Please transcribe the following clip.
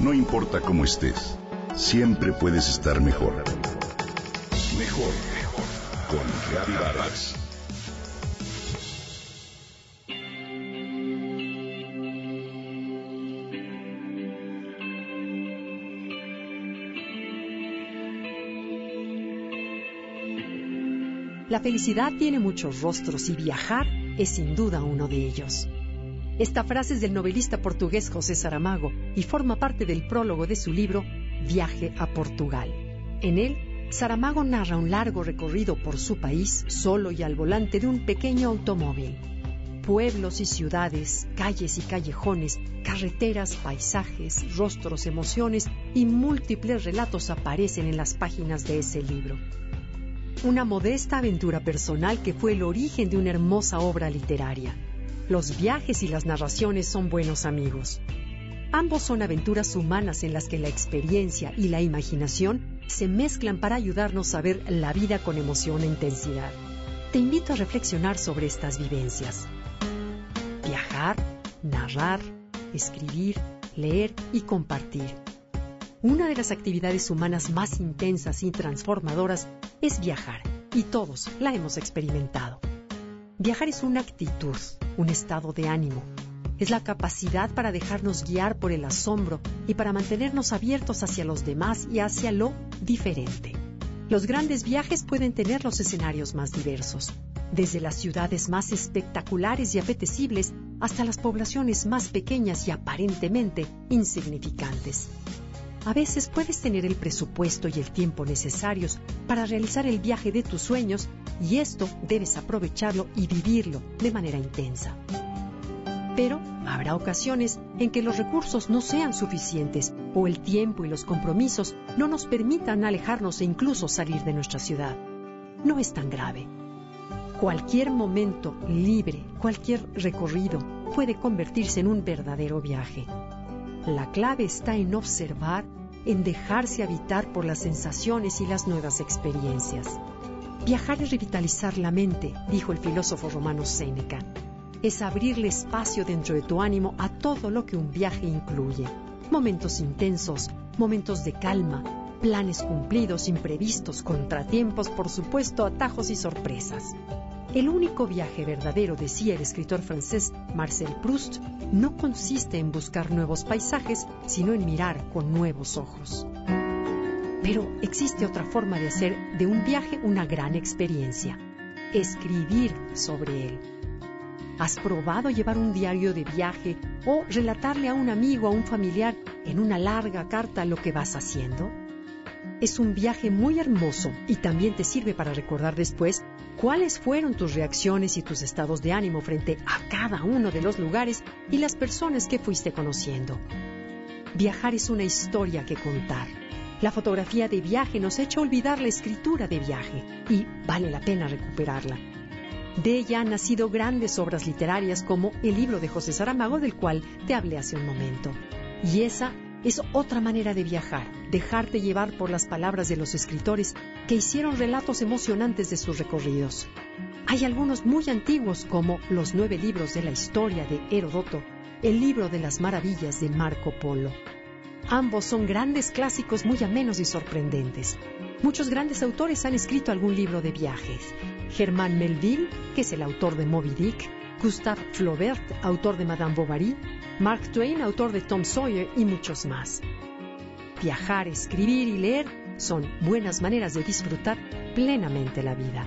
No importa cómo estés, siempre puedes estar mejor. Mejor, mejor. Con Reavivadas. La felicidad tiene muchos rostros y viajar es sin duda uno de ellos. Esta frase es del novelista portugués José Saramago y forma parte del prólogo de su libro Viaje a Portugal. En él, Saramago narra un largo recorrido por su país solo y al volante de un pequeño automóvil. Pueblos y ciudades, calles y callejones, carreteras, paisajes, rostros, emociones y múltiples relatos aparecen en las páginas de ese libro una modesta aventura personal que fue el origen de una hermosa obra literaria. Los viajes y las narraciones son buenos amigos. Ambos son aventuras humanas en las que la experiencia y la imaginación se mezclan para ayudarnos a ver la vida con emoción e intensidad. Te invito a reflexionar sobre estas vivencias. Viajar, narrar, escribir, leer y compartir una de las actividades humanas más intensas y transformadoras es viajar, y todos la hemos experimentado. Viajar es una actitud, un estado de ánimo. Es la capacidad para dejarnos guiar por el asombro y para mantenernos abiertos hacia los demás y hacia lo diferente. Los grandes viajes pueden tener los escenarios más diversos, desde las ciudades más espectaculares y apetecibles hasta las poblaciones más pequeñas y aparentemente insignificantes. A veces puedes tener el presupuesto y el tiempo necesarios para realizar el viaje de tus sueños y esto debes aprovecharlo y vivirlo de manera intensa. Pero habrá ocasiones en que los recursos no sean suficientes o el tiempo y los compromisos no nos permitan alejarnos e incluso salir de nuestra ciudad. No es tan grave. Cualquier momento libre, cualquier recorrido puede convertirse en un verdadero viaje. La clave está en observar, en dejarse habitar por las sensaciones y las nuevas experiencias. Viajar es revitalizar la mente, dijo el filósofo romano Séneca. Es abrirle espacio dentro de tu ánimo a todo lo que un viaje incluye. Momentos intensos, momentos de calma, planes cumplidos, imprevistos, contratiempos, por supuesto, atajos y sorpresas. El único viaje verdadero, decía el escritor francés Marcel Proust, no consiste en buscar nuevos paisajes, sino en mirar con nuevos ojos. Pero existe otra forma de hacer de un viaje una gran experiencia, escribir sobre él. ¿Has probado llevar un diario de viaje o relatarle a un amigo, a un familiar, en una larga carta lo que vas haciendo? Es un viaje muy hermoso y también te sirve para recordar después cuáles fueron tus reacciones y tus estados de ánimo frente a cada uno de los lugares y las personas que fuiste conociendo. Viajar es una historia que contar. La fotografía de viaje nos echa olvidar la escritura de viaje y vale la pena recuperarla. De ella han nacido grandes obras literarias como el libro de José Saramago del cual te hablé hace un momento. Y esa es otra manera de viajar, dejarte llevar por las palabras de los escritores que hicieron relatos emocionantes de sus recorridos. Hay algunos muy antiguos como los nueve libros de la historia de Herodoto, el libro de las maravillas de Marco Polo. Ambos son grandes clásicos muy amenos y sorprendentes. Muchos grandes autores han escrito algún libro de viajes. Germán Melville, que es el autor de Moby Dick, Gustave Flaubert, autor de Madame Bovary, Mark Twain, autor de Tom Sawyer y muchos más. Viajar, escribir y leer son buenas maneras de disfrutar plenamente la vida.